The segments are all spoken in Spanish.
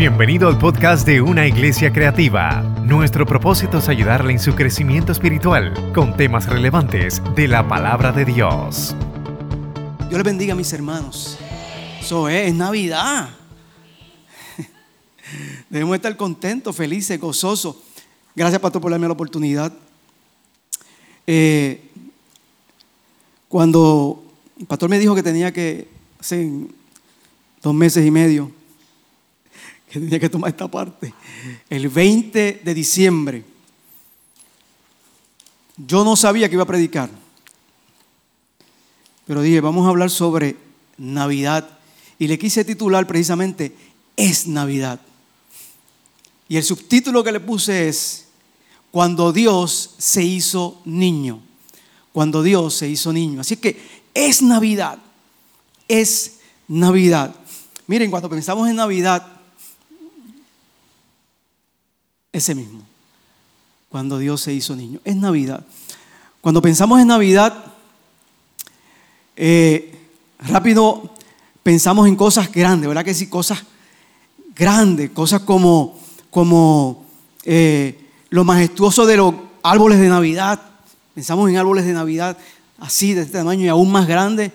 Bienvenido al podcast de Una Iglesia Creativa. Nuestro propósito es ayudarle en su crecimiento espiritual con temas relevantes de la palabra de Dios. Dios les bendiga a mis hermanos. Eso es, es Navidad. Debemos estar contentos, felices, gozosos. Gracias, Pastor, por darme la oportunidad. Eh, cuando el pastor me dijo que tenía que, hace dos meses y medio, que tenía que tomar esta parte, el 20 de diciembre, yo no sabía que iba a predicar, pero dije, vamos a hablar sobre Navidad. Y le quise titular precisamente, es Navidad. Y el subtítulo que le puse es, cuando Dios se hizo niño. Cuando Dios se hizo niño. Así que es Navidad. Es Navidad. Miren, cuando pensamos en Navidad, ese mismo. Cuando Dios se hizo niño. Es Navidad. Cuando pensamos en Navidad, eh, rápido pensamos en cosas grandes, ¿verdad que sí? Cosas grandes, cosas como, como eh, lo majestuoso de los árboles de Navidad. Pensamos en árboles de Navidad así, de este tamaño y aún más grandes.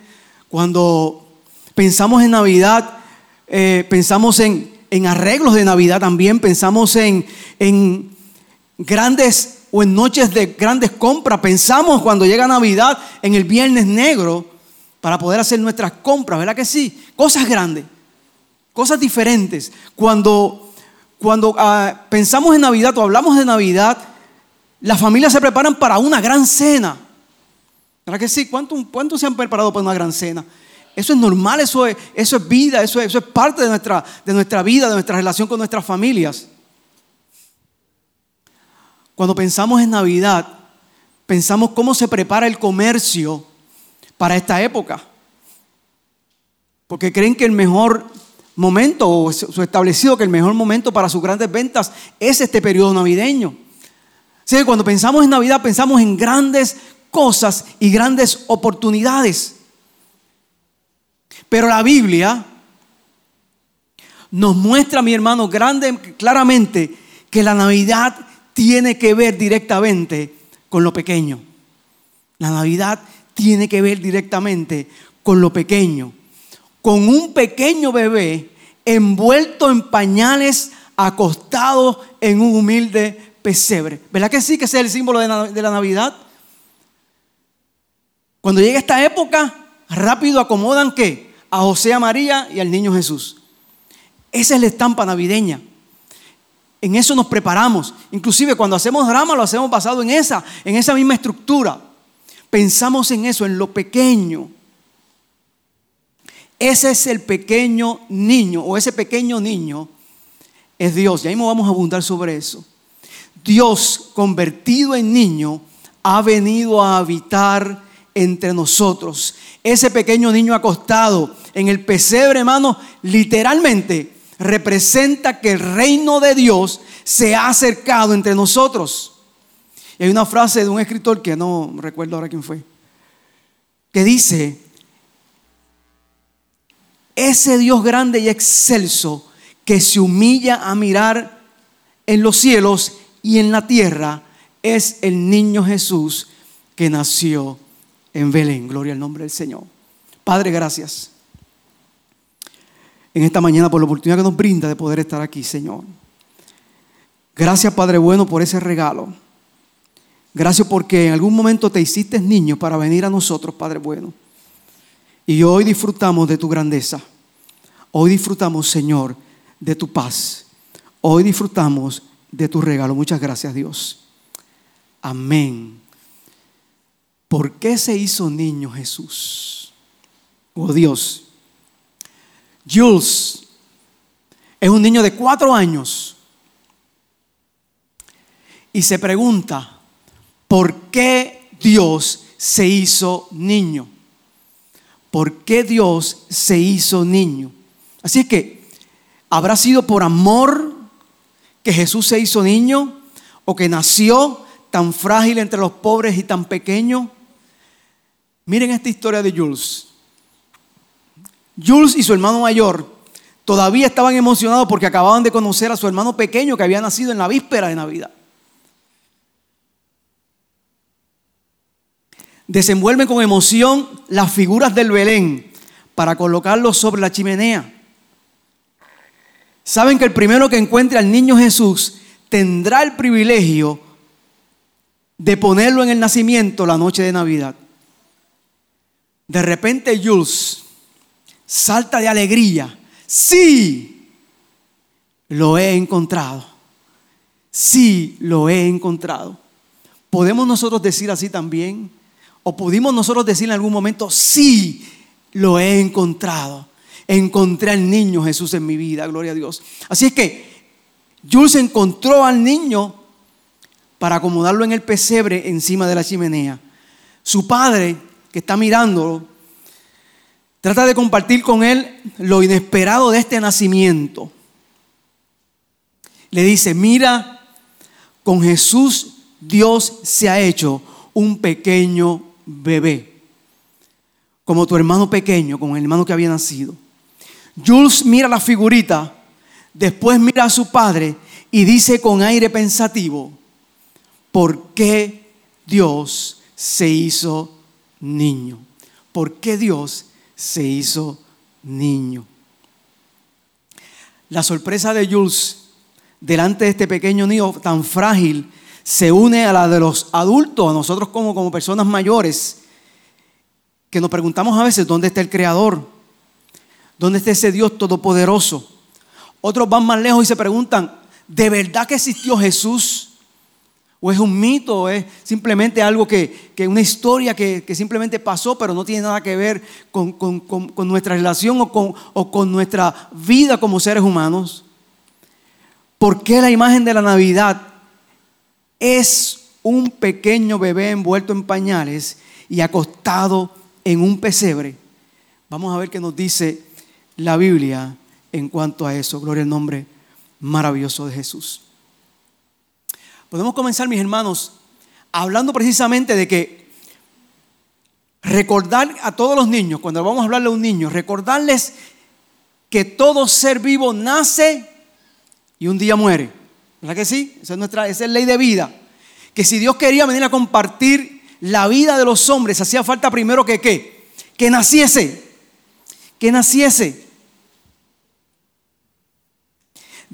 Cuando pensamos en Navidad, eh, pensamos en, en, arreglos de Navidad también, pensamos en, en grandes o en noches de grandes compras. Pensamos cuando llega Navidad en el viernes negro para poder hacer nuestras compras, ¿verdad que sí? Cosas grandes, cosas diferentes. Cuando cuando ah, pensamos en Navidad o hablamos de Navidad, las familias se preparan para una gran cena. ¿Verdad que sí? ¿Cuántos se han preparado para una gran cena? Eso es normal, eso es, eso es vida, eso es, eso es parte de nuestra, de nuestra vida, de nuestra relación con nuestras familias. Cuando pensamos en Navidad, pensamos cómo se prepara el comercio para esta época. Porque creen que el mejor momento o establecido que el mejor momento para sus grandes ventas es este periodo navideño. Así que cuando pensamos en Navidad pensamos en grandes cosas y grandes oportunidades. Pero la Biblia nos muestra, mi hermano, grande, claramente que la Navidad tiene que ver directamente con lo pequeño. La Navidad tiene que ver directamente con lo pequeño con un pequeño bebé envuelto en pañales, acostado en un humilde pesebre. ¿Verdad que sí que ese es el símbolo de la, Navidad? Cuando llega esta época, rápido acomodan qué? A José, a María y al niño Jesús. Esa es la estampa navideña. En eso nos preparamos. Inclusive cuando hacemos drama lo hacemos basado en esa, en esa misma estructura. Pensamos en eso, en lo pequeño. Ese es el pequeño niño o ese pequeño niño es Dios. Y ahí vamos a abundar sobre eso. Dios convertido en niño ha venido a habitar entre nosotros. Ese pequeño niño acostado en el pesebre, hermano, literalmente representa que el reino de Dios se ha acercado entre nosotros. Y hay una frase de un escritor que no recuerdo ahora quién fue, que dice, ese Dios grande y excelso que se humilla a mirar en los cielos y en la tierra es el niño Jesús que nació en Belén. Gloria al nombre del Señor. Padre, gracias. En esta mañana por la oportunidad que nos brinda de poder estar aquí, Señor. Gracias, Padre bueno, por ese regalo. Gracias porque en algún momento te hiciste niño para venir a nosotros, Padre bueno. Y hoy disfrutamos de tu grandeza. Hoy disfrutamos, Señor, de tu paz. Hoy disfrutamos de tu regalo. Muchas gracias, Dios. Amén. ¿Por qué se hizo niño Jesús? Oh Dios. Jules es un niño de cuatro años y se pregunta, ¿por qué Dios se hizo niño? por qué Dios se hizo niño. Así es que, ¿habrá sido por amor que Jesús se hizo niño? ¿O que nació tan frágil entre los pobres y tan pequeño? Miren esta historia de Jules. Jules y su hermano mayor Todavía estaban emocionados porque acababan de conocer a su hermano pequeño que había nacido en la víspera de Navidad. Desenvuelven con emoción las figuras del Belén para colocarlos sobre la chimenea. Saben que el primero que encuentre al niño Jesús tendrá el privilegio de ponerlo en el nacimiento la noche de Navidad. De repente Jules salta de alegría. Sí, lo he encontrado. Sí, lo he encontrado. ¿Podemos nosotros decir así también? ¿O pudimos nosotros decir en algún momento, sí, lo he encontrado? Encontré al niño Jesús en mi vida, gloria a Dios. Así es que Jules encontró al niño para acomodarlo en el pesebre encima de la chimenea. Su padre, que está mirándolo, trata de compartir con él lo inesperado de este nacimiento. Le dice, mira, con Jesús Dios se ha hecho un pequeño bebé, como tu hermano pequeño, como el hermano que había nacido. Jules mira la figurita, después mira a su padre y dice con aire pensativo, ¿por qué Dios se hizo niño? ¿Por qué Dios se hizo niño? La sorpresa de Jules delante de este pequeño niño tan frágil se une a la de los adultos, a nosotros como, como personas mayores, que nos preguntamos a veces dónde está el Creador, dónde está ese Dios todopoderoso. Otros van más lejos y se preguntan, ¿de verdad que existió Jesús? ¿O es un mito? ¿O es simplemente algo que, que una historia que, que, simplemente pasó, pero no tiene nada que ver con, con, con nuestra relación o con, o con nuestra vida como seres humanos? ¿Por qué la imagen de la Navidad es un pequeño bebé envuelto en pañales y acostado en un pesebre? Vamos a ver qué nos dice la Biblia en cuanto a eso. Gloria al nombre maravilloso de Jesús. Podemos comenzar, mis hermanos, hablando precisamente de que recordar a todos los niños, cuando vamos a hablarle a un niño, recordarles que todo ser vivo nace y un día muere. ¿Verdad que sí? Esa es nuestra esa es ley de vida. Que si Dios quería venir a compartir la vida de los hombres, hacía falta primero que qué? Que naciese. Que naciese.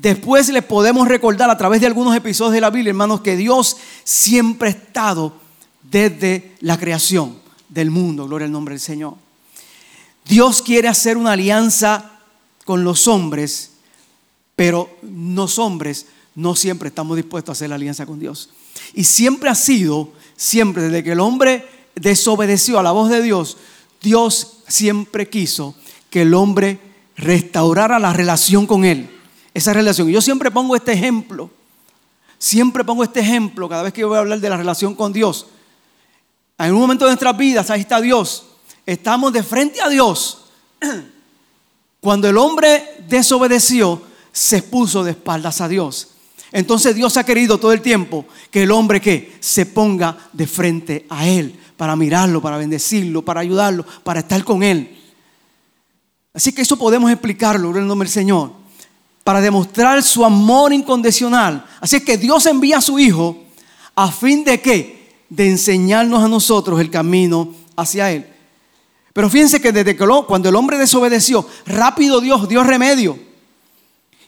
Después les podemos recordar a través de algunos episodios de la Biblia, hermanos, que Dios siempre ha estado desde la creación del mundo. Gloria al nombre del Señor. Dios quiere hacer una alianza con los hombres, pero los hombres no siempre estamos dispuestos a hacer la alianza con Dios. Y siempre ha sido, siempre desde que el hombre desobedeció a la voz de Dios, Dios siempre quiso que el hombre restaurara la relación con Él esa relación. Yo siempre pongo este ejemplo, siempre pongo este ejemplo cada vez que yo voy a hablar de la relación con Dios. En un momento de nuestras vidas, ahí está Dios. Estamos de frente a Dios. Cuando el hombre desobedeció, se puso de espaldas a Dios. Entonces Dios ha querido todo el tiempo que el hombre que se ponga de frente a Él para mirarlo, para bendecirlo, para ayudarlo, para estar con Él. Así que eso podemos explicarlo en el nombre del Señor para demostrar su amor incondicional. Así que Dios envía a su Hijo a fin de qué? De enseñarnos a nosotros el camino hacia Él. Pero fíjense que desde que cuando el hombre desobedeció, rápido Dios dio remedio.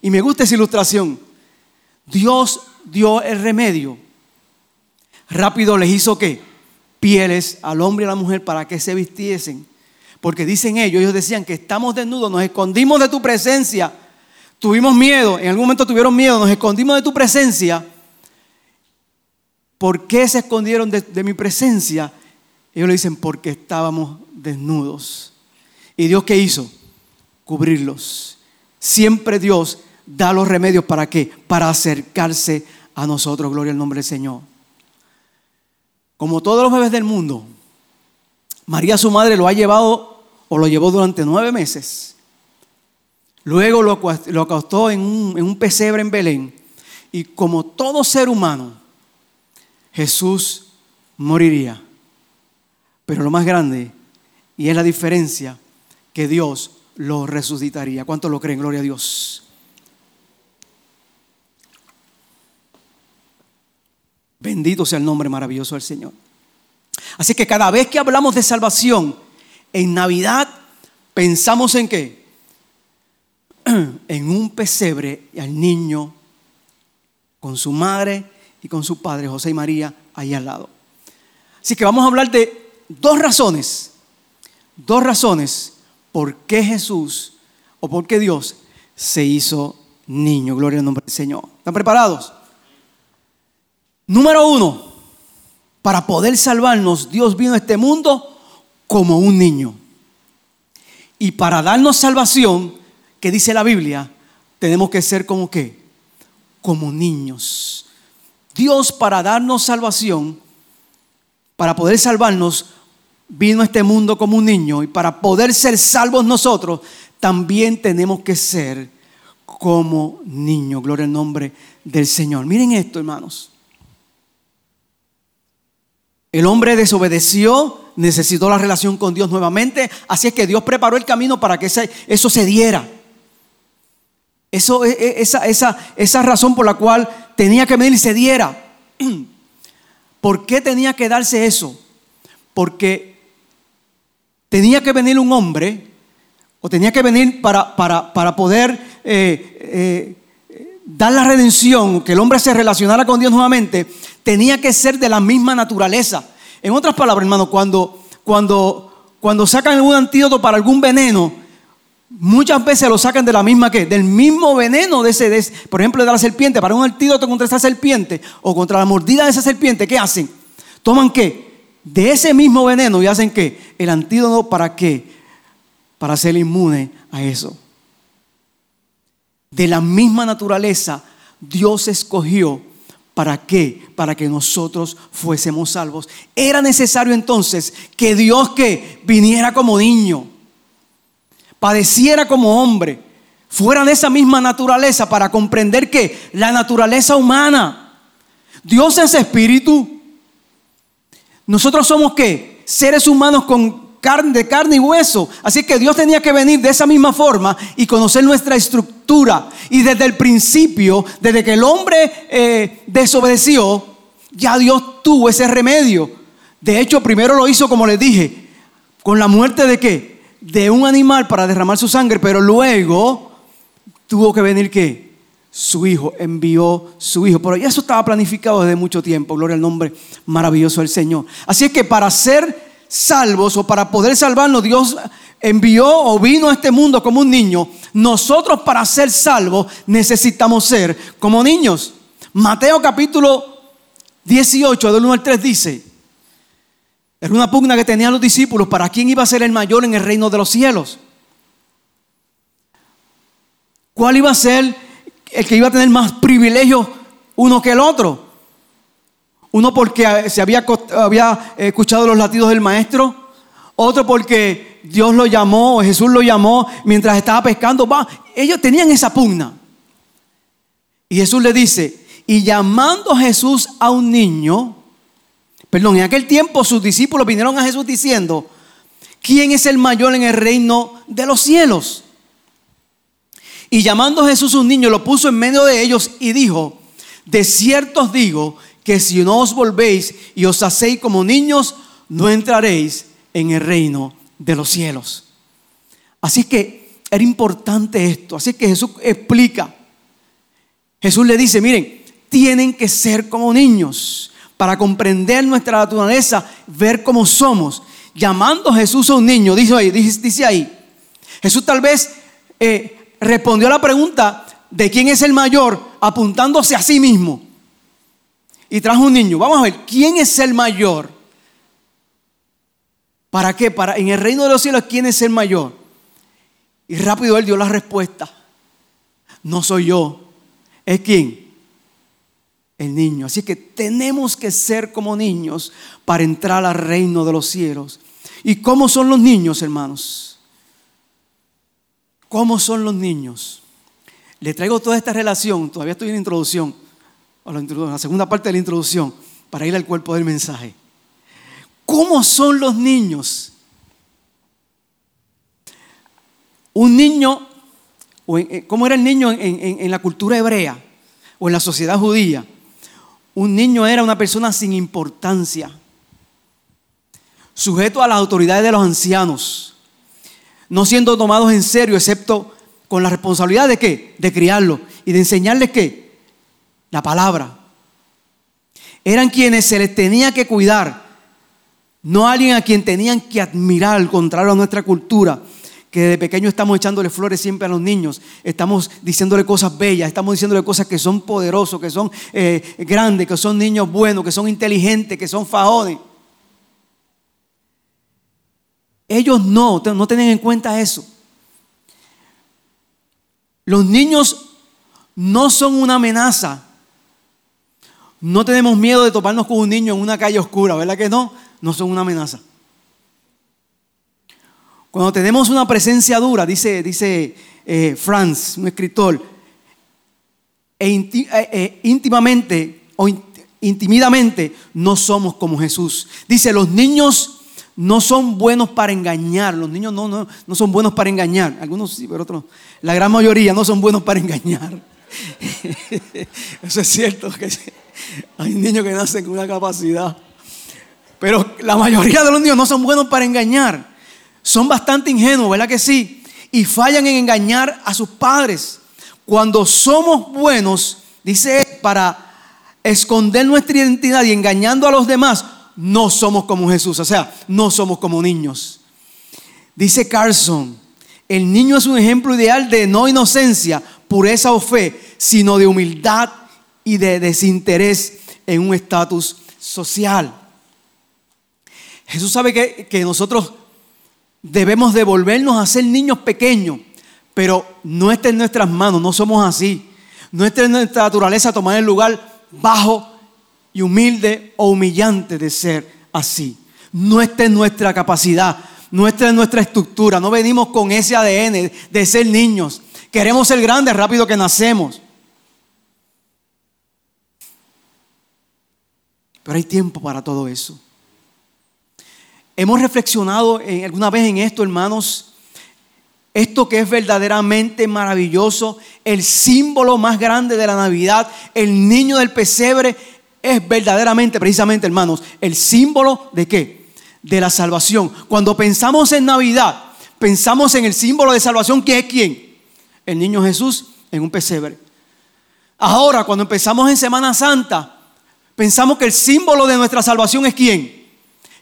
Y me gusta esa ilustración. Dios dio el remedio. Rápido les hizo qué? Pieles al hombre y a la mujer para que se vistiesen. Porque dicen ellos, ellos decían que estamos desnudos, nos escondimos de tu presencia tuvimos miedo, en algún momento tuvieron miedo, nos escondimos de tu presencia. ¿Por qué se escondieron de, mi presencia? Ellos le dicen, porque estábamos desnudos. ¿Y Dios qué hizo? Cubrirlos. Siempre Dios da los remedios para qué? Para acercarse a nosotros. Gloria al nombre del Señor. Como todos los bebés del mundo, María su madre lo ha llevado o lo llevó durante nueve meses Luego lo, acostó en un, en un pesebre en Belén. Y como todo ser humano, Jesús moriría. Pero lo más grande, y es la diferencia, que Dios lo resucitaría. ¿Cuánto lo creen? Gloria a Dios. Bendito sea el nombre maravilloso del Señor. Así que cada vez que hablamos de salvación en Navidad, pensamos en qué? En un pesebre al niño con su madre y con su padre, José y María, ahí al lado. Así que vamos a hablar de dos razones, dos razones por qué Jesús o por qué Dios se hizo niño. Gloria al nombre del Señor. ¿Están preparados? Número uno, para poder salvarnos, Dios vino a este mundo como un niño. Y para darnos salvación, que dice la Biblia, tenemos que ser como qué? Como niños. Dios para darnos salvación, para poder salvarnos, vino a este mundo como un niño y para poder ser salvos nosotros, también tenemos que ser como niños. Gloria al nombre del Señor. Miren esto, hermanos. El hombre desobedeció, necesitó la relación con Dios nuevamente, así es que Dios preparó el camino para que eso se diera. Eso, e, e, esa, esa, esa razón por la cual tenía que venir y se diera. ¿Por qué tenía que darse eso? Porque tenía que venir un hombre, o tenía que venir para, para, poder eh, eh, dar la redención, que el hombre se relacionara con Dios nuevamente, tenía que ser de la misma naturaleza. En otras palabras, hermano, cuando, cuando, cuando sacan un antídoto para algún veneno, muchas veces lo sacan de la misma que, del mismo veneno de ese, por ejemplo, de la serpiente, para un antídoto contra esa serpiente o contra la mordida de esa serpiente, ¿qué hacen? Toman qué? De ese mismo veneno y hacen qué? El antídoto para qué? Para ser inmune a eso. De la misma naturaleza, Dios escogió ¿Para qué? Para que nosotros fuésemos salvos. Era necesario entonces que Dios que viniera como niño, padeciera como hombre, fuera de esa misma naturaleza para comprender que la naturaleza humana, Dios es espíritu. Nosotros somos qué? Seres humanos con carne, de carne y hueso. Así que Dios tenía que venir de esa misma forma y conocer nuestra estructura. Y desde el principio, desde que el hombre eh, desobedeció, ya Dios tuvo ese remedio. De hecho, primero lo hizo, como les dije, con la muerte de qué? De un animal para derramar su sangre, pero luego tuvo que venir qué? Su hijo, envió su hijo. Pero ya eso estaba planificado desde mucho tiempo. Gloria al nombre maravilloso del Señor. Así es que para ser salvos o para poder salvarnos, Dios envió o vino a este mundo como un niño. Nosotros para ser salvos necesitamos ser como niños. Mateo capítulo 18, del 1 al 3 dice, era una pugna que tenían los discípulos para quién iba a ser el mayor en el reino de los cielos. ¿Cuál iba a ser el que iba a tener más privilegios uno que el otro? Uno porque se había, había escuchado los latidos del maestro. Otro porque Dios lo llamó, o Jesús lo llamó mientras estaba pescando. Ellos tenían esa pugna. Y Jesús le dice, y llamando Jesús a un niño, perdón, en aquel tiempo sus discípulos vinieron a Jesús diciendo, ¿quién es el mayor en el reino de los cielos? Y llamando Jesús a un niño, lo puso en medio de ellos y dijo, de cierto os digo que si no os volvéis y os hacéis como niños, no entraréis en el reino de los cielos. Así que era importante esto. Así que Jesús explica. Jesús le dice, miren, tienen que ser como niños para comprender nuestra naturaleza, ver cómo somos. Llamando a Jesús a un niño, dice ahí, dice ahí Jesús tal vez eh, respondió a la pregunta de quién es el mayor apuntándose a sí mismo y trajo un niño. Vamos a ver, ¿quién es el mayor? ¿Para qué? Para en el reino de los cielos, ¿quién es el mayor? Y rápido él dio la respuesta. No soy yo. ¿Es quién? El niño. Así que tenemos que ser como niños para entrar al reino de los cielos. ¿Y cómo son los niños, hermanos? ¿Cómo son los niños? Le traigo toda esta relación, todavía estoy en introducción, la segunda parte de la introducción, para ir al cuerpo del mensaje. ¿Cómo son los niños? Un niño, eh, ¿cómo era el niño en, la cultura hebrea o en la sociedad judía? Un niño era una persona sin importancia, sujeto a las autoridades de los ancianos, no siendo tomados en serio, excepto con la responsabilidad de qué? De criarlo y de enseñarles qué? La palabra. Eran quienes se les tenía que cuidar, no alguien a quien tenían que admirar, al contrario a nuestra cultura que de pequeño estamos echándole flores siempre a los niños, estamos diciéndole cosas bellas, estamos diciéndole cosas que son poderosos, que son eh, grandes, que son niños buenos, que son inteligentes, que son fajones. Ellos no, no tienen en cuenta eso. Los niños no son una amenaza. No tenemos miedo de toparnos con un niño en una calle oscura, ¿verdad que no? No son una amenaza. Cuando tenemos una presencia dura, dice, dice eh, Franz, un escritor, e eh, eh, íntimamente o intimidamente no somos como Jesús. Dice, los niños no son buenos para engañar. Los niños no, no, no son buenos para engañar. Algunos sí, pero otros La gran mayoría no son buenos para engañar. Eso es cierto. Hay niños que nacen con una capacidad. Pero la mayoría de los niños no son buenos para engañar son bastante ingenuos, ¿verdad que sí? Y fallan en engañar a sus padres. Cuando somos buenos, dice, para esconder nuestra identidad y engañando a los demás, no somos como Jesús, o sea, no somos como niños. Dice Carson, el niño es un ejemplo ideal de no inocencia, pureza o fe, sino de humildad y de desinterés en un estatus social. Jesús sabe que, que nosotros debemos devolvernos a ser niños pequeños, pero no está en nuestras manos, no somos así. No está en nuestra naturaleza tomar el lugar bajo y humilde o humillante de ser así. No está en nuestra capacidad, no está en nuestra estructura. No venimos con ese ADN de ser niños. Queremos ser grandes rápido que nacemos. Pero hay tiempo para todo eso. Hemos reflexionado alguna vez en esto, hermanos. Esto que es verdaderamente maravilloso, el símbolo más grande de la Navidad, el niño del pesebre, es verdaderamente, precisamente, hermanos, el símbolo de qué? De la salvación. Cuando pensamos en Navidad, pensamos en el símbolo de salvación, que es quién? El niño Jesús en un pesebre. Ahora, cuando empezamos en Semana Santa, pensamos que el símbolo de nuestra salvación es quién?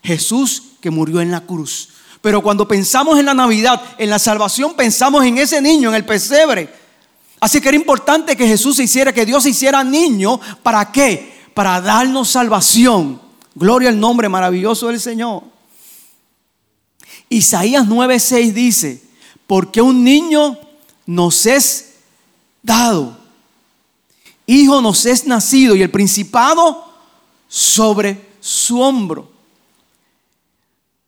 Jesús que murió en la cruz. Pero cuando pensamos en la Navidad, en la salvación, pensamos en ese niño, en el pesebre. Así que era importante que Jesús se hiciera, que Dios se hiciera niño. ¿Para qué? Para darnos salvación. Gloria al nombre maravilloso del Señor. Isaías 9:6 dice, porque un niño nos es dado, hijo nos es nacido y el principado sobre su hombro.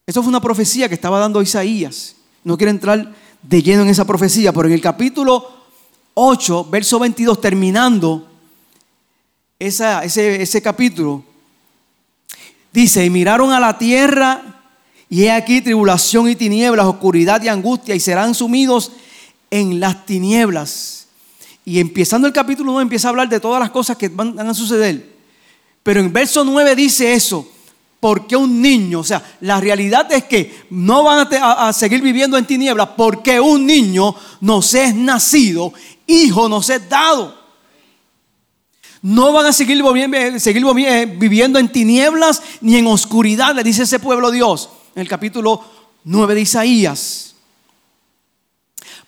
Esto fue una profecía que estaba dando Isaías. No quiero entrar de lleno en esa profecía, pero en el capítulo 8, verso 22, terminando ese, capítulo, dice, y miraron a la tierra y he aquí tribulación y tinieblas, oscuridad y angustia, y serán sumidos en las tinieblas. Y empezando el capítulo 9 empieza a hablar de todas las cosas que van a suceder. Pero en verso 9 dice eso, porque un niño, o sea, la realidad es que no van a, seguir viviendo en tinieblas porque un niño nos es nacido, hijo nos es dado. No van a seguir, seguir viviendo en tinieblas ni en oscuridad, le dice ese pueblo Dios en el capítulo 9 de Isaías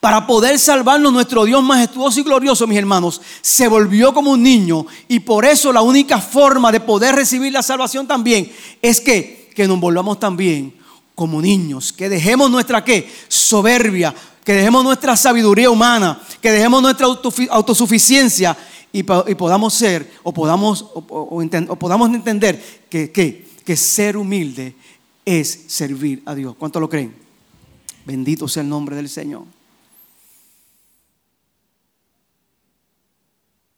para poder salvarnos nuestro Dios majestuoso y glorioso, mis hermanos, se volvió como un niño y por eso la única forma de poder recibir la salvación también es que, que nos volvamos también como niños, que dejemos nuestra qué? Soberbia, que dejemos nuestra sabiduría humana, que dejemos nuestra autosuficiencia y, podamos ser o podamos, o, podamos entender que, que ser humilde es servir a Dios. ¿Cuánto lo creen? Bendito sea el nombre del Señor.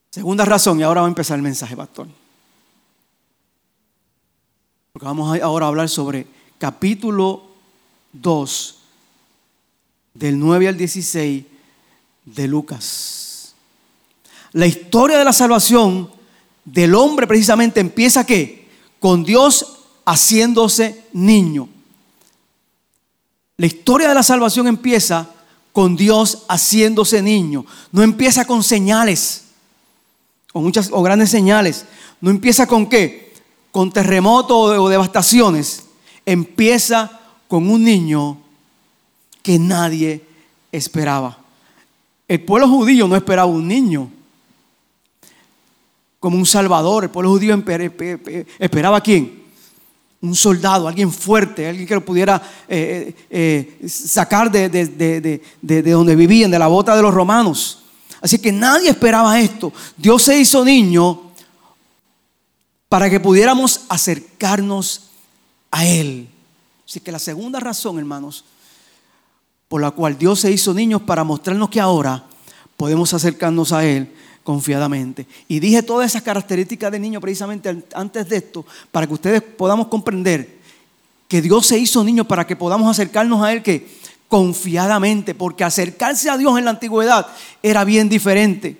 Segunda razón, y ahora va a empezar el mensaje, pastor. Porque vamos ahora a hablar sobre capítulo 2 del 9 al 16 de Lucas. La historia de la salvación del hombre precisamente empieza ¿qué? Con Dios haciéndose niño. La historia de la salvación empieza con Dios haciéndose niño. No empieza con señales, o muchas o grandes señales. No empieza con qué? Con terremotos o devastaciones. Empieza con un niño que nadie esperaba. El pueblo judío no esperaba un niño como un salvador. El pueblo judío esperaba a quién? Un soldado, alguien fuerte, alguien que lo pudiera eh, eh, eh, sacar de, de donde vivían, de la bota de los romanos. Así que nadie esperaba esto. Dios se hizo niño para que pudiéramos acercarnos a Él. Así que la segunda razón, hermanos, por la cual Dios se hizo niño para mostrarnos que ahora podemos acercarnos a Él confiadamente. Y dije todas esas características de niño precisamente antes de esto, para que ustedes podamos comprender que Dios se hizo niño para que podamos acercarnos a Él que confiadamente, porque acercarse a Dios en la antigüedad era bien diferente.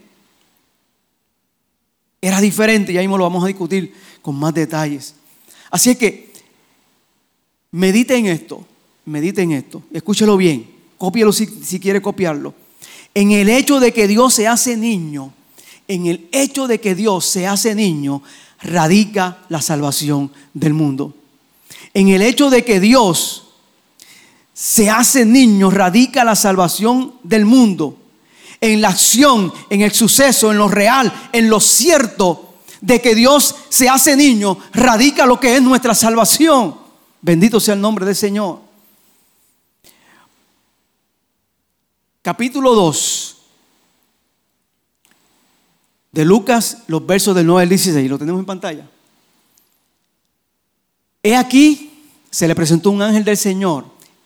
Era diferente y ahí lo vamos a discutir con más detalles. Así es que medite en esto, medite en esto, escúchelo bien, cópielo si, si quiere copiarlo. En el hecho de que Dios se hace niño, en el hecho de que Dios se hace niño, radica la salvación del mundo. En el hecho de que Dios se hace niño, radica la salvación del mundo. En la acción, en el suceso, en lo real, en lo cierto de que Dios se hace niño, radica lo que es nuestra salvación. Bendito sea el nombre del Señor. Capítulo 2 de Lucas, los versos del 9 al 16. Lo tenemos en pantalla. He aquí, se le presentó un ángel del Señor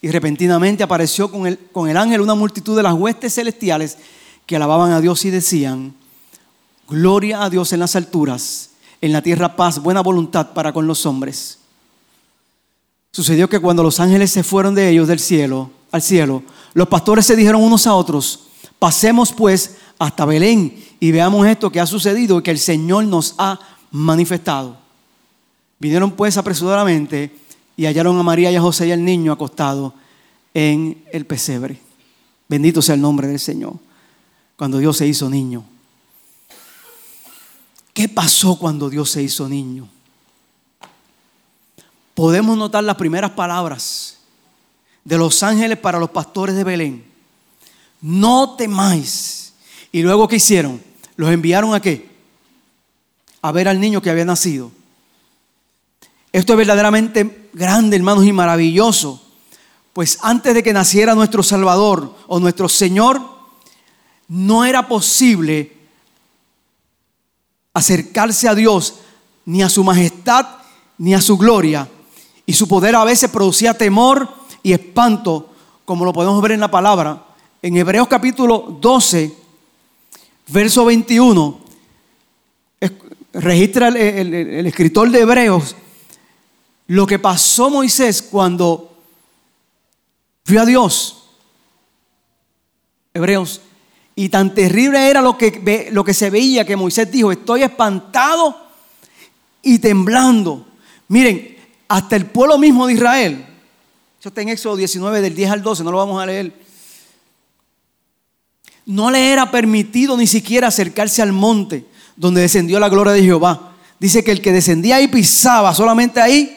Y repentinamente apareció con el, con el ángel una multitud de las huestes celestiales que alababan a Dios y decían, Gloria a Dios en las alturas, en la tierra paz, buena voluntad para con los hombres. Sucedió que cuando los ángeles se fueron de ellos del cielo, al cielo, los pastores se dijeron unos a otros, pasemos pues hasta Belén y veamos esto que ha sucedido y que el Señor nos ha manifestado. Vinieron pues apresuradamente y hallaron a María y a José y al niño acostado en el pesebre. Bendito sea el nombre del Señor. Cuando Dios se hizo niño. ¿Qué pasó cuando Dios se hizo niño? Podemos notar las primeras palabras de los ángeles para los pastores de Belén. No temáis ¿Y luego qué hicieron? ¿Los enviaron a qué? A ver al niño que había nacido. Esto es verdaderamente grande, hermanos, y maravilloso. Pues antes de que naciera nuestro Salvador o nuestro Señor, no era posible acercarse a Dios, ni a su majestad, ni a su gloria. Y su poder a veces producía temor y espanto, como lo podemos ver en la palabra. En Hebreos capítulo 12, verso 21, registra el, escritor de Hebreos lo que pasó Moisés cuando vio a Dios. Hebreos. Y tan terrible era lo que, lo que se veía que Moisés dijo, estoy espantado y temblando. Miren, hasta el pueblo mismo de Israel, eso está en Éxodo 19 del 10 al 12, no lo vamos a leer no le era permitido ni siquiera acercarse al monte donde descendió la gloria de Jehová. Dice que el que descendía y pisaba solamente ahí,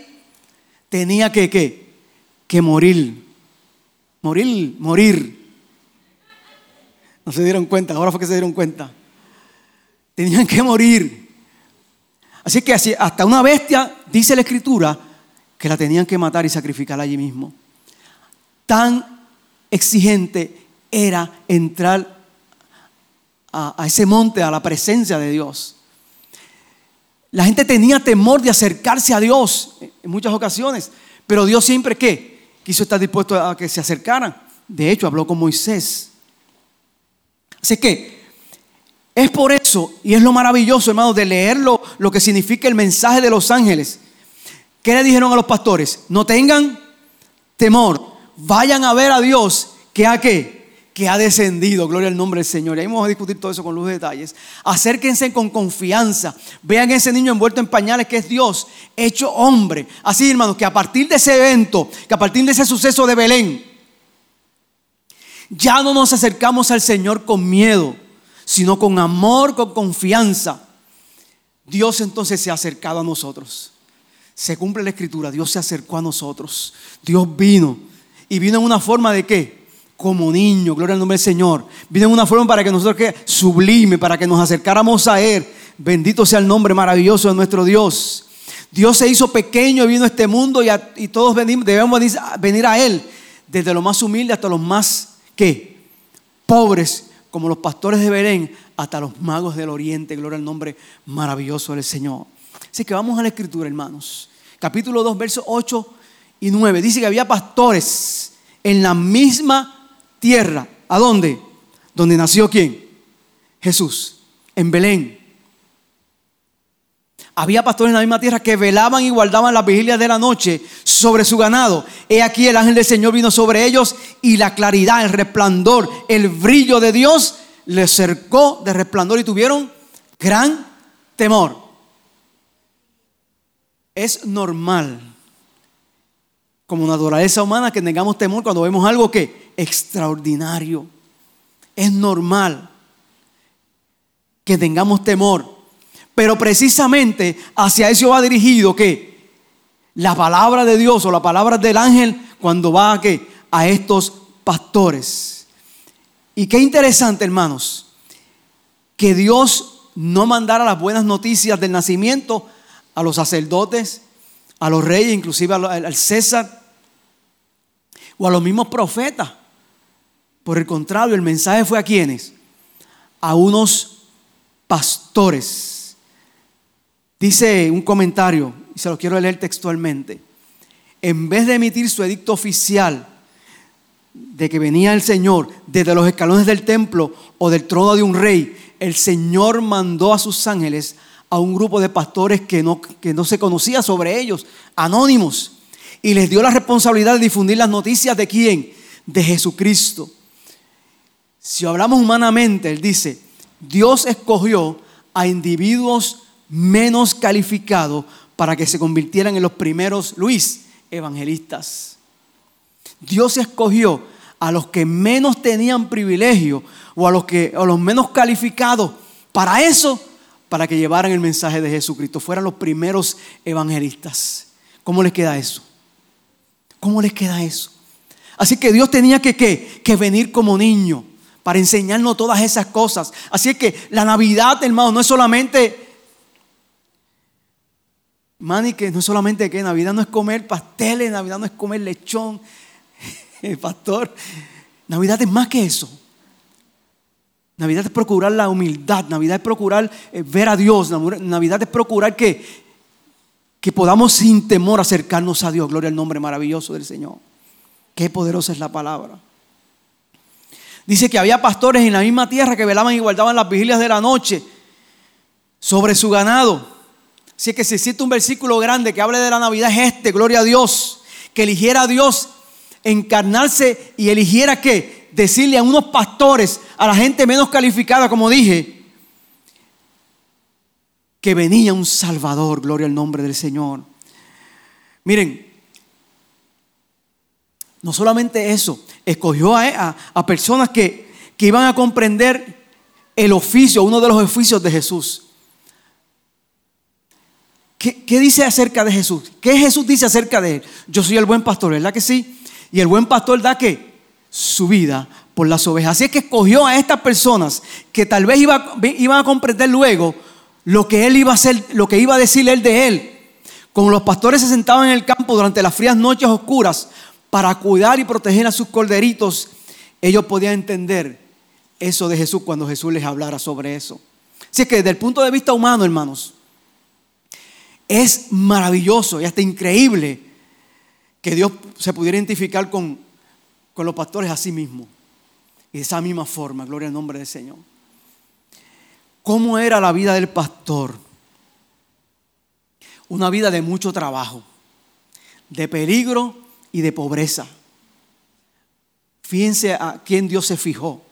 tenía que, que, morir. Morir, morir. No se dieron cuenta, ahora fue que se dieron cuenta. Tenían que morir. Así que hasta una bestia, dice la escritura, que la tenían que matar y sacrificar allí mismo. Tan exigente era entrar a, a ese monte, a la presencia de Dios. La gente tenía temor de acercarse a Dios en muchas ocasiones, pero Dios siempre quiso estar dispuesto a que se acercaran. De hecho, habló con Moisés. Así que es por eso, y es lo maravilloso, hermano, de leerlo, lo que significa el mensaje de los ángeles. ¿Qué le dijeron a los pastores? No tengan temor, vayan a ver a Dios que a qué? Que ha descendido, gloria al nombre del Señor. Y ahí vamos a discutir todo eso con los detalles. Acérquense con confianza. Vean ese niño envuelto en pañales que es Dios, hecho hombre. Así, hermanos, que a partir de ese evento, que a partir de ese suceso de Belén, ya no nos acercamos al Señor con miedo, sino con amor, con confianza. Dios entonces se ha acercado a nosotros. Se cumple la escritura, Dios se acercó a nosotros. Dios vino. ¿Y vino en una forma de qué? Como niño, gloria al nombre del Señor. Vino en una forma para que nosotros que sublime, para que nos acercáramos a Él. Bendito sea el nombre maravilloso de nuestro Dios. Dios se hizo pequeño y vino a este mundo y, todos venimos, debemos venir a Él, desde lo más humilde hasta los más, ¿qué? Pobres, como los pastores de Belén, hasta los magos del oriente. Gloria al nombre maravilloso del Señor. Así que vamos a la escritura, hermanos. Capítulo 2, versos 8 y 9. Dice que había pastores en la misma tierra. ¿A dónde? Donde nació quién? Jesús, en Belén. Había pastores en la misma tierra que velaban y guardaban las vigilias de la noche sobre su ganado. He aquí el ángel del Señor vino sobre ellos y la claridad, el resplandor, el brillo de Dios les cercó de resplandor y tuvieron gran temor. Es normal como naturaleza humana que tengamos temor cuando vemos algo que extraordinario. Es normal que tengamos temor. Pero precisamente hacia eso va dirigido que la palabra de Dios o la palabra del ángel cuando va a, a estos pastores. Y qué interesante, hermanos, que Dios no mandara las buenas noticias del nacimiento a los sacerdotes, a los reyes, inclusive al César, o a los mismos profetas. Por el contrario, el mensaje fue a quienes? A unos pastores. Dice un comentario, y se lo quiero leer textualmente. En vez de emitir su edicto oficial de que venía el Señor desde los escalones del templo o del trono de un rey, el Señor mandó a sus ángeles a un grupo de pastores que no, que no se conocía sobre ellos, anónimos, y les dio la responsabilidad de difundir las noticias de quién? De Jesucristo. Si hablamos humanamente, él dice, Dios escogió a individuos menos calificados para que se convirtieran en los primeros, Luis, evangelistas. Dios escogió a los que menos tenían privilegio o a los que los menos calificados para eso, para que llevaran el mensaje de Jesucristo, fueran los primeros evangelistas. ¿Cómo les queda eso? ¿Cómo les queda eso? Así que Dios tenía que, que venir como niño para enseñarnos todas esas cosas. Así que la Navidad, hermano, no es solamente... Mani, que no es solamente que Navidad no es comer pasteles, Navidad no es comer lechón, pastor. Navidad es más que eso. Navidad es procurar la humildad, Navidad es procurar eh, ver a Dios, Navidad es procurar que, que podamos sin temor acercarnos a Dios. Gloria al nombre maravilloso del Señor. Qué poderosa es la palabra. Dice que había pastores en la misma tierra que velaban y guardaban las vigilias de la noche sobre su ganado. Así que si existe un versículo grande que hable de la Navidad es este, gloria a Dios, que eligiera a Dios encarnarse y eligiera que decirle a unos pastores, a la gente menos calificada, como dije, que venía un Salvador, gloria al nombre del Señor. Miren, no solamente eso, escogió a, personas que, iban a comprender el oficio, uno de los oficios de Jesús. ¿Qué, ¿Qué, dice acerca de Jesús? ¿Qué Jesús dice acerca de él? Yo soy el buen pastor, ¿verdad que sí? Y el buen pastor da que su vida por las ovejas. Así es que escogió a estas personas que tal vez iba, iban a comprender luego lo que él iba a hacer, lo que iba a decir él de él. Como los pastores se sentaban en el campo durante las frías noches oscuras para cuidar y proteger a sus corderitos ellos podían entender eso de Jesús cuando Jesús les hablara sobre eso. Así que desde el punto de vista humano, hermanos, es maravilloso y hasta increíble que Dios se pudiera identificar con, con los pastores a sí mismo. Y de esa misma forma, gloria al nombre del Señor. ¿Cómo era la vida del pastor? Una vida de mucho trabajo, de peligro y de pobreza. Fíjense a quién Dios se fijó.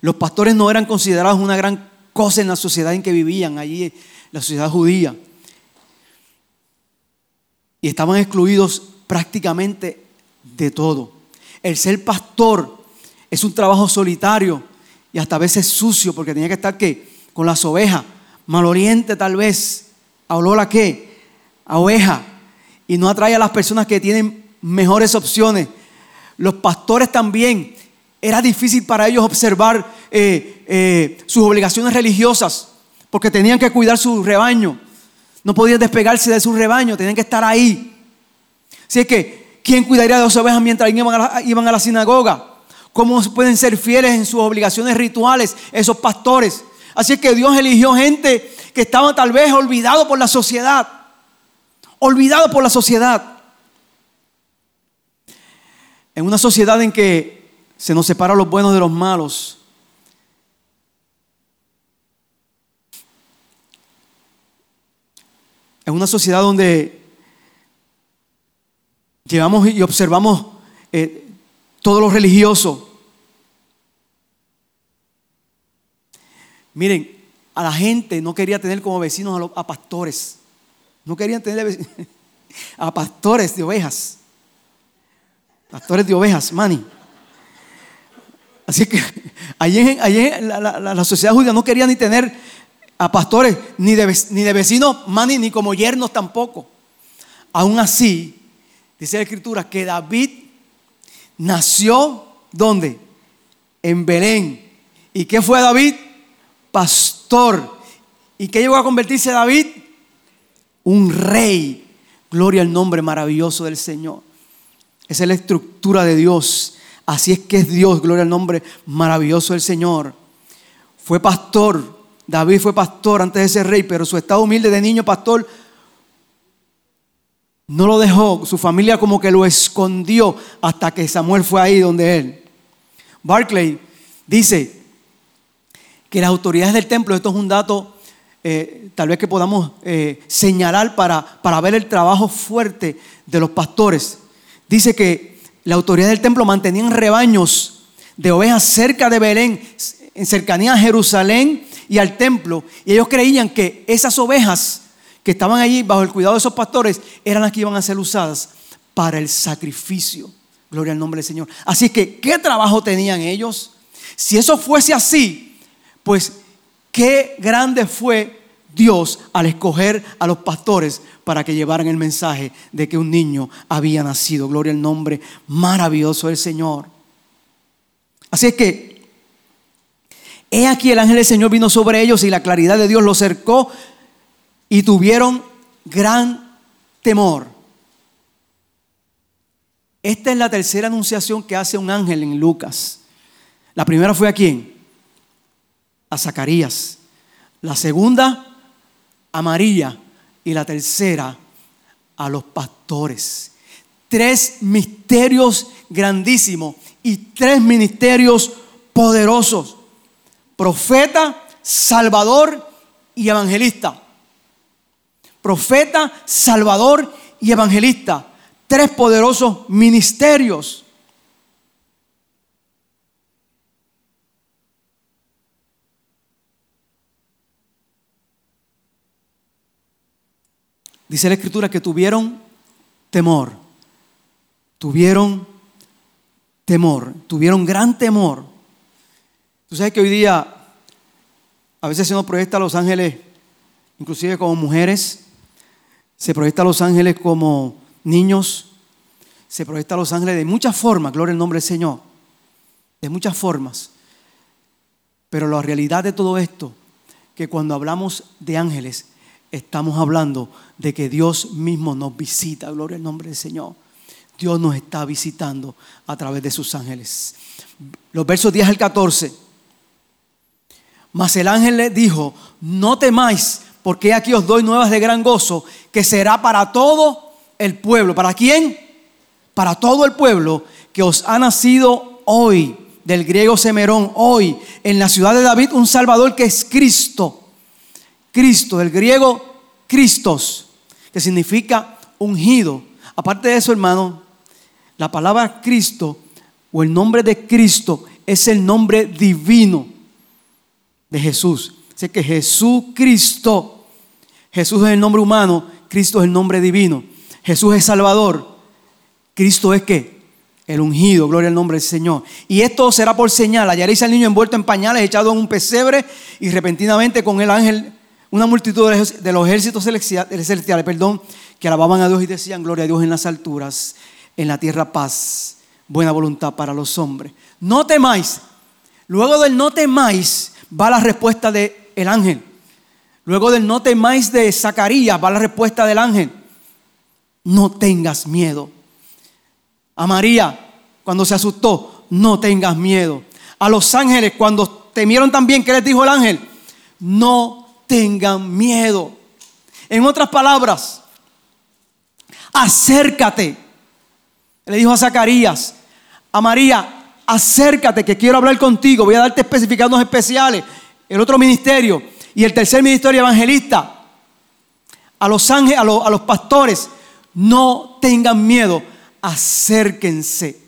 Los pastores no eran considerados una gran cosa en la sociedad en que vivían, allí la sociedad judía. Y estaban excluidos prácticamente de todo. El ser pastor es un trabajo solitario y hasta a veces sucio porque tenía que estar ¿qué? Con las ovejas, maloriente tal vez, a olor a qué, a oveja, y no atrae a las personas que tienen mejores opciones los pastores también, era difícil para ellos observar eh, eh, sus obligaciones religiosas, porque tenían que cuidar su rebaño. No podían despegarse de su rebaño, tenían que estar ahí. Así es que, ¿quién cuidaría de las ovejas mientras a, iban a la sinagoga? ¿Cómo pueden ser fieles en sus obligaciones rituales esos pastores? Así que Dios eligió gente que estaba tal vez olvidado por la sociedad. Olvidado por la sociedad. En una sociedad en que se nos separa los buenos de los malos, en una sociedad donde llevamos y observamos eh, todo lo religioso. Miren, a la gente no quería tener como vecinos a, a pastores. No querían tener a pastores de ovejas pastores de ovejas, mani. Así que allí, en la, sociedad judía no quería ni tener a pastores, ni de, ni de vecinos, mani, ni como yernos tampoco. Aún así, dice la escritura que David nació, ¿dónde? En Belén. ¿Y qué fue David? Pastor. ¿Y qué llegó a convertirse David? Un rey. Gloria al nombre maravilloso del Señor. Esa es la estructura de Dios. Así es que es Dios, gloria al nombre maravilloso del Señor. Fue pastor, David fue pastor antes de ser rey, pero su estado humilde de niño pastor no lo dejó, su familia como que lo escondió hasta que Samuel fue ahí donde él. Barclay dice que las autoridades del templo, esto es un dato eh, tal vez que podamos eh, señalar para, para ver el trabajo fuerte de los pastores dice que la autoridad del templo mantenían rebaños de ovejas cerca de Belén, en cercanía a Jerusalén y al templo. Y ellos creían que esas ovejas que estaban allí bajo el cuidado de esos pastores eran las que iban a ser usadas para el sacrificio. Gloria al nombre del Señor. Así que, ¿qué trabajo tenían ellos? Si eso fuese así, pues qué grande fue Dios al escoger a los pastores para que llevaran el mensaje de que un niño había nacido. Gloria al nombre maravilloso del Señor. Así es que, he aquí el ángel del Señor vino sobre ellos y la claridad de Dios los cercó y tuvieron gran temor. Esta es la tercera anunciación que hace un ángel en Lucas. La primera fue a quién? A Zacarías. La segunda a María y la tercera a los pastores. Tres misterios grandísimos y tres ministerios poderosos. Profeta, Salvador y evangelista. Profeta, Salvador y evangelista. Tres poderosos ministerios. Dice la escritura que tuvieron temor. Tuvieron temor. Tuvieron gran temor. Tú sabes que hoy día a veces se nos proyecta a los ángeles, inclusive como mujeres. Se proyecta a los ángeles como niños. Se proyecta a los ángeles de muchas formas. Gloria al nombre del Señor. De muchas formas. Pero la realidad de todo esto, que cuando hablamos de ángeles, estamos hablando de que Dios mismo nos visita, gloria al nombre del Señor. Dios nos está visitando a través de sus ángeles. Los versos 10 al 14. Mas el ángel le dijo, no temáis, porque aquí os doy nuevas de gran gozo, que será para todo el pueblo. ¿Para quién? Para todo el pueblo que os ha nacido hoy, del griego semerón, hoy, en la ciudad de David, un Salvador que es Cristo. Cristo, del griego Cristos, que significa ungido. Aparte de eso, hermano, la palabra Cristo o el nombre de Cristo es el nombre divino de Jesús. Así que Jesús Cristo, Jesús es el nombre humano, Cristo es el nombre divino. Jesús es Salvador. Cristo es que el ungido, gloria al nombre del Señor. Y esto será por señal. Hallaréis al niño envuelto en pañales, echado en un pesebre, y repentinamente con el ángel, una multitud de los ejércitos celestiales, perdón, que alababan a Dios y decían, gloria a Dios en las alturas, en la tierra paz, buena voluntad para los hombres. No temáis. Luego del no temáis va la respuesta del el ángel. Luego del no temáis de Zacarías va la respuesta del ángel. No tengas miedo. A María, cuando se asustó, no tengas miedo. A los ángeles, cuando temieron también, ¿qué les dijo el ángel? No tengan miedo. En otras palabras, acércate. Le dijo a Zacarías, a María, acércate que quiero hablar contigo. Voy a darte especificados especiales. El otro ministerio y el tercer ministerio evangelista. A los ángeles, a los, pastores, no tengan miedo acérquense.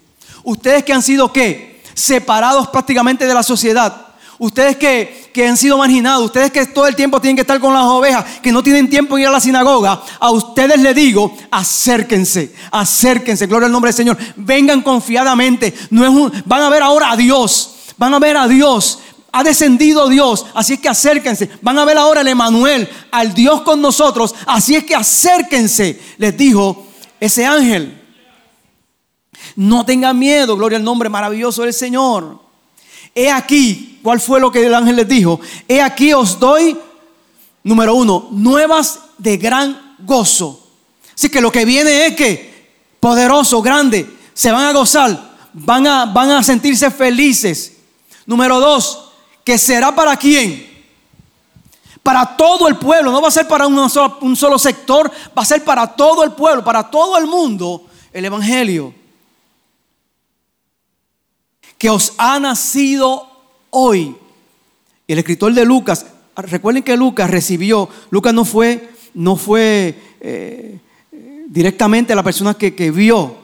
Ustedes que han sido qué? Separados prácticamente de la sociedad. Ustedes que, que, han sido marginados, ustedes que todo el tiempo tienen que estar con las ovejas, que no tienen tiempo de ir a la sinagoga, a ustedes les digo, acérquense, acérquense, gloria al nombre del Señor. Vengan confiadamente, no es van a ver ahora a Dios, van a ver a Dios. Ha descendido Dios, así es que acérquense. Van a ver ahora el Emanuel, al Dios con nosotros, así es que acérquense, les dijo ese ángel. No tengan miedo, gloria al nombre maravilloso del Señor. He aquí, ¿cuál fue lo que el ángel les dijo? He aquí os doy, número uno, nuevas de gran gozo. Así que lo que viene es que, poderoso, grande, se van a gozar, van a, van a sentirse felices. Número dos, que será para quién? Para todo el pueblo, no va a ser para un solo sector, va a ser para todo el pueblo, para todo el mundo el Evangelio que os ha nacido hoy. El escritor de Lucas, recuerden que Lucas recibió, Lucas no fue, no fue eh, directamente la persona que, que vio,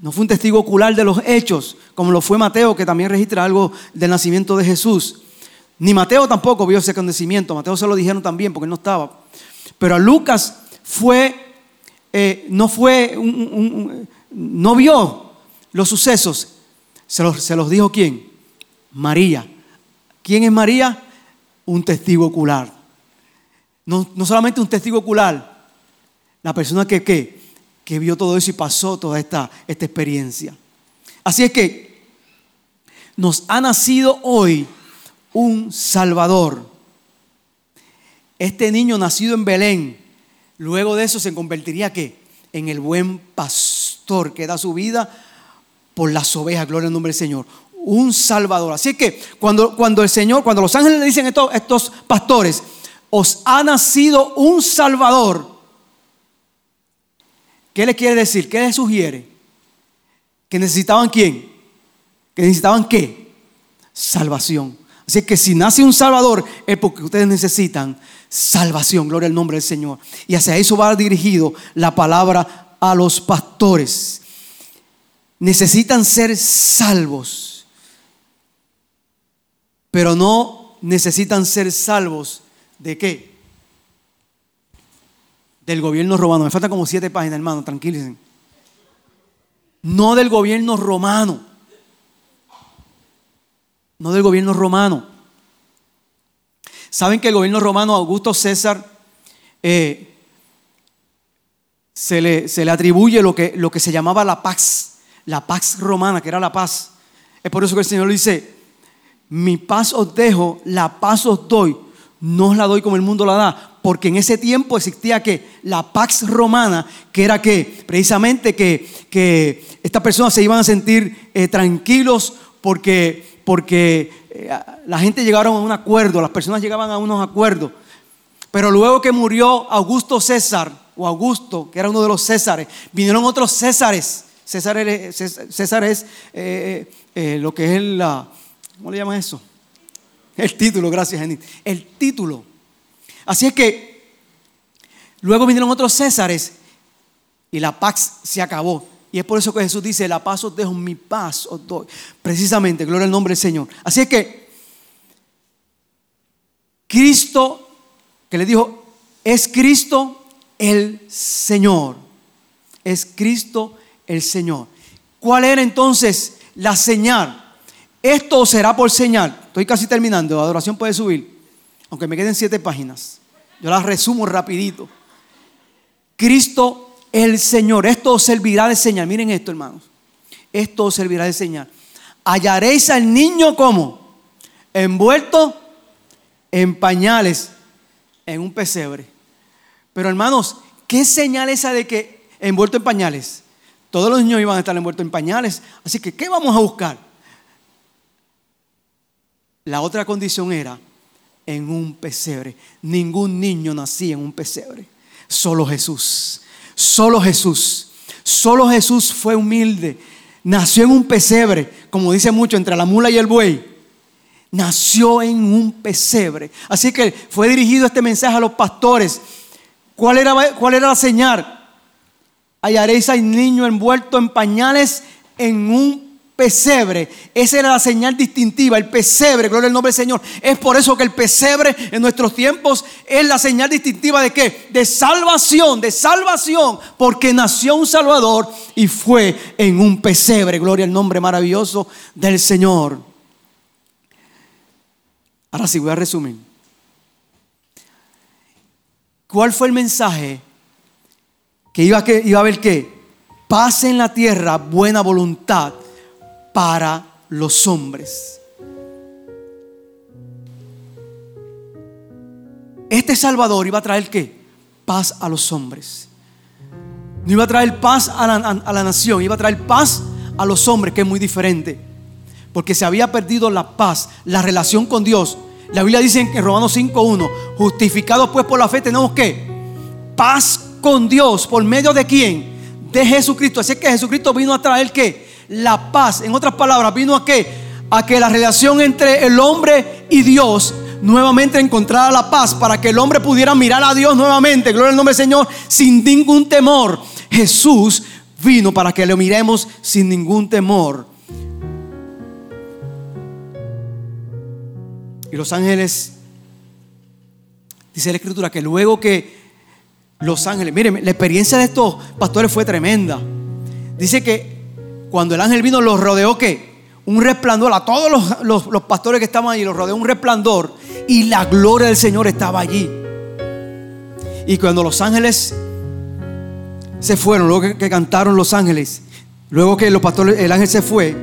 no fue un testigo ocular de los hechos, como lo fue Mateo, que también registra algo del nacimiento de Jesús. Ni Mateo tampoco vio ese acontecimiento, Mateo se lo dijeron también porque no estaba. Pero a Lucas fue, eh, no fue, no vio los sucesos, ¿Se los, dijo quién? María. ¿Quién es María? Un testigo ocular. No, solamente un testigo ocular, la persona que, que vio todo eso y pasó toda esta, esta experiencia. Así es que nos ha nacido hoy un Salvador. Este niño nacido en Belén, luego de eso se convertiría ¿qué? en el buen pastor que da su vida por las ovejas, gloria al nombre del Señor. Un salvador. Así que cuando, cuando el Señor, cuando los ángeles le dicen a estos, estos pastores, os ha nacido un salvador, ¿qué le quiere decir? ¿Qué le sugiere? Que necesitaban quién? Que necesitaban qué? Salvación. Así que si nace un Salvador es porque ustedes necesitan salvación, gloria al nombre del Señor. Y hacia eso va dirigido la palabra a los pastores necesitan ser salvos, pero no necesitan ser salvos de qué? Del gobierno romano. Me faltan como siete páginas, hermano, tranquilícense. No del gobierno romano. No del gobierno romano. ¿Saben que el gobierno romano, Augusto César, eh, se, le, se, le, atribuye lo que, lo que se llamaba la paz? La paz romana, que era la paz. Es por eso que el Señor dice, mi paz os dejo, la paz os doy. no os la doy como el mundo la da, porque en ese tiempo existía que la Pax Romana, que era que precisamente que, que estas personas se iban a sentir eh, tranquilos porque, porque eh, la gente llegaron a un acuerdo, las personas llegaban a unos acuerdos. Pero luego que murió Augusto César, o Augusto, que era uno de los Césares, vinieron otros Césares. César, es eh, lo que es la, ¿cómo le llaman eso? El título, gracias, Jenny. El título. Así es que luego vinieron otros Césares y la paz se acabó. Y es por eso que Jesús dice, la paz os dejo, mi paz os doy. Precisamente, gloria al nombre del Señor. Así es que Cristo, que le dijo, es Cristo el Señor. Es Cristo el Señor. ¿Cuál era entonces la señal? Esto será por señal. Estoy casi terminando. La adoración puede subir. Aunque me queden siete páginas. Yo las resumo rapidito. Cristo el Señor. Esto os servirá de señal. Miren esto, hermanos. Esto os servirá de señal. Hallaréis al niño como envuelto en pañales en un pesebre. Pero hermanos, ¿qué señal esa de que envuelto en pañales? Todos los niños iban a estar envueltos en pañales. Así que, ¿qué vamos a buscar? La otra condición era en un pesebre. Ningún niño nacía en un pesebre. Solo Jesús. Solo Jesús. Solo Jesús fue humilde. Nació en un pesebre, como dice mucho, entre la mula y el buey. Nació en un pesebre. Así que fue dirigido este mensaje a los pastores. ¿Cuál era, cuál era la señal? Hallaréis al niño envuelto en pañales en un pesebre. Esa era la señal distintiva, el pesebre, gloria al nombre del Señor. Es por eso que el pesebre en nuestros tiempos es la señal distintiva de qué? De salvación, de salvación, porque nació un Salvador y fue en un pesebre, gloria al nombre maravilloso del Señor. Ahora sí, voy a resumir. ¿Cuál fue el mensaje? Que iba, que iba a haber qué? Paz en la tierra, buena voluntad para los hombres. Este Salvador iba a traer qué? Paz a los hombres. No iba a traer paz a la, a la, nación, iba a traer paz a los hombres, que es muy diferente. Porque se había perdido la paz, la relación con Dios. La Biblia dice en Romanos 5.1, justificados pues por la fe tenemos que paz con Dios, por medio de quién? De Jesucristo. Así que Jesucristo vino a traer qué? la paz. En otras palabras, vino a que a que la relación entre el hombre y Dios nuevamente encontrara la paz para que el hombre pudiera mirar a Dios nuevamente, gloria al nombre del Señor, sin ningún temor. Jesús vino para que lo miremos sin ningún temor. Y los ángeles, dice la escritura, que luego que los ángeles, miren, la experiencia de estos pastores fue tremenda. Dice que cuando el ángel vino, los rodeó ¿qué? Un resplandor. A todos los, pastores que estaban allí los rodeó un resplandor. Y la gloria del Señor estaba allí. Y cuando los ángeles se fueron, luego que, cantaron los ángeles, luego que los pastores, el ángel se fue,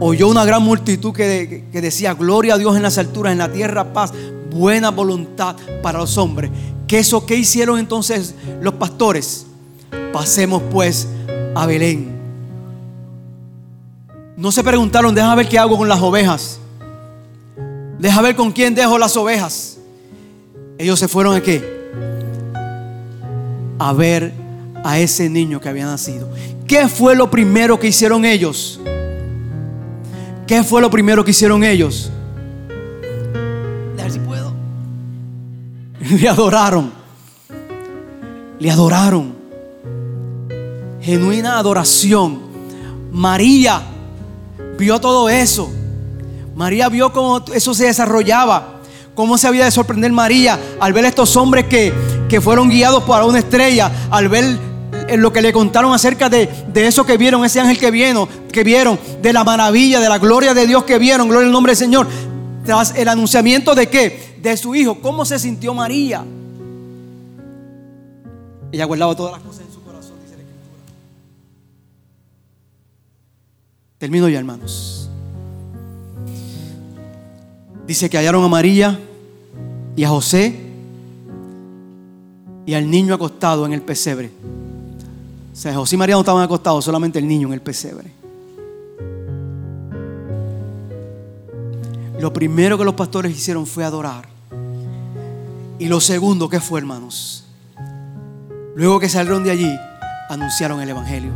oyó una gran multitud que, que, decía, gloria a Dios en las alturas, en la tierra paz, buena voluntad para los hombres. ¿Qué eso qué hicieron entonces los pastores? Pasemos pues a Belén. No se preguntaron, deja ver qué hago con las ovejas. Deja ver con quién dejo las ovejas. Ellos se fueron a qué? A ver a ese niño que había nacido. ¿Qué fue lo primero que hicieron ellos? ¿Qué fue lo primero que hicieron ellos? Le adoraron. Le adoraron. Genuina adoración. María vio todo eso. María vio cómo eso se desarrollaba. Cómo se había de sorprender María al ver a estos hombres que, que fueron guiados por una estrella, al ver eh, lo que le contaron acerca de, de, eso que vieron, ese ángel que vieron, que vieron, de la maravilla, de la gloria de Dios que vieron, gloria al nombre del Señor, tras el anunciamiento de qué? De su hijo. ¿Cómo se sintió María? Ella guardaba todas las cosas Termino ya, hermanos. Dice que hallaron a María y a José y al niño acostado en el pesebre. O sea, José y María no estaban acostados, solamente el niño en el pesebre. Lo primero que los pastores hicieron fue adorar. Y lo segundo, ¿qué fue, hermanos? Luego que salieron de allí, anunciaron el Evangelio.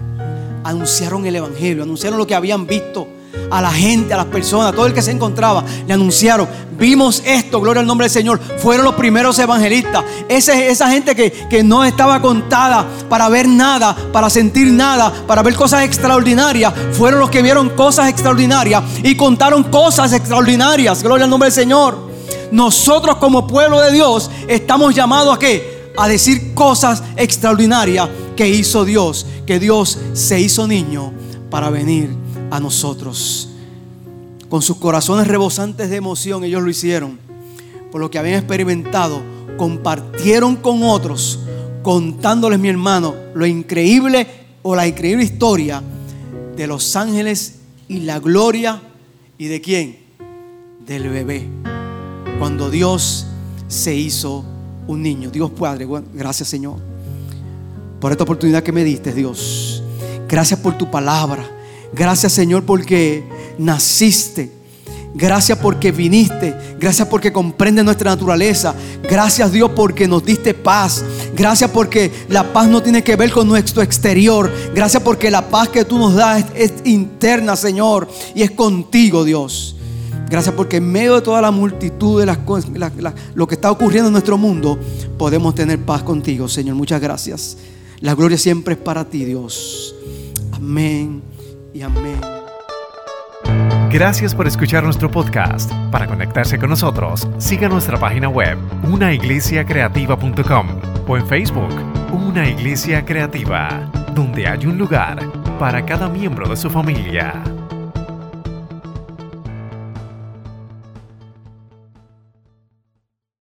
Anunciaron el Evangelio, anunciaron lo que habían visto a la gente, a las personas, a todo el que se encontraba, le anunciaron, vimos esto, gloria al nombre del Señor. Fueron los primeros evangelistas. esa gente que, que no estaba contada para ver nada, para sentir nada, para ver cosas extraordinarias, fueron los que vieron cosas extraordinarias y contaron cosas extraordinarias. Gloria al nombre del Señor. Nosotros como pueblo de Dios estamos llamados a qué? A decir cosas extraordinarias que hizo Dios, que Dios se hizo niño para venir a nosotros. Con sus corazones rebosantes de emoción ellos lo hicieron. Por lo que habían experimentado, compartieron con otros, contándoles, mi hermano, lo increíble o la increíble historia de los ángeles y la gloria y de quién? Del bebé. Cuando Dios se hizo un niño. Dios Padre, gracias Señor por esta oportunidad que me diste, Dios. Gracias por tu palabra. Gracias Señor porque naciste. Gracias porque viniste. Gracias porque comprendes nuestra naturaleza. Gracias Dios porque nos diste paz. Gracias porque la paz no tiene que ver con nuestro exterior. Gracias porque la paz que tú nos das es, interna, Señor. Y es contigo, Dios. Gracias porque en medio de toda la multitud de las cosas, lo que está ocurriendo en nuestro mundo, podemos tener paz contigo, Señor. Muchas gracias. La gloria siempre es para ti, Dios. Amén y amén. Gracias por escuchar nuestro podcast. Para conectarse con nosotros, siga nuestra página web, unaiglesiacreativa.com o en Facebook, Una Iglesia Creativa, donde hay un lugar para cada miembro de su familia.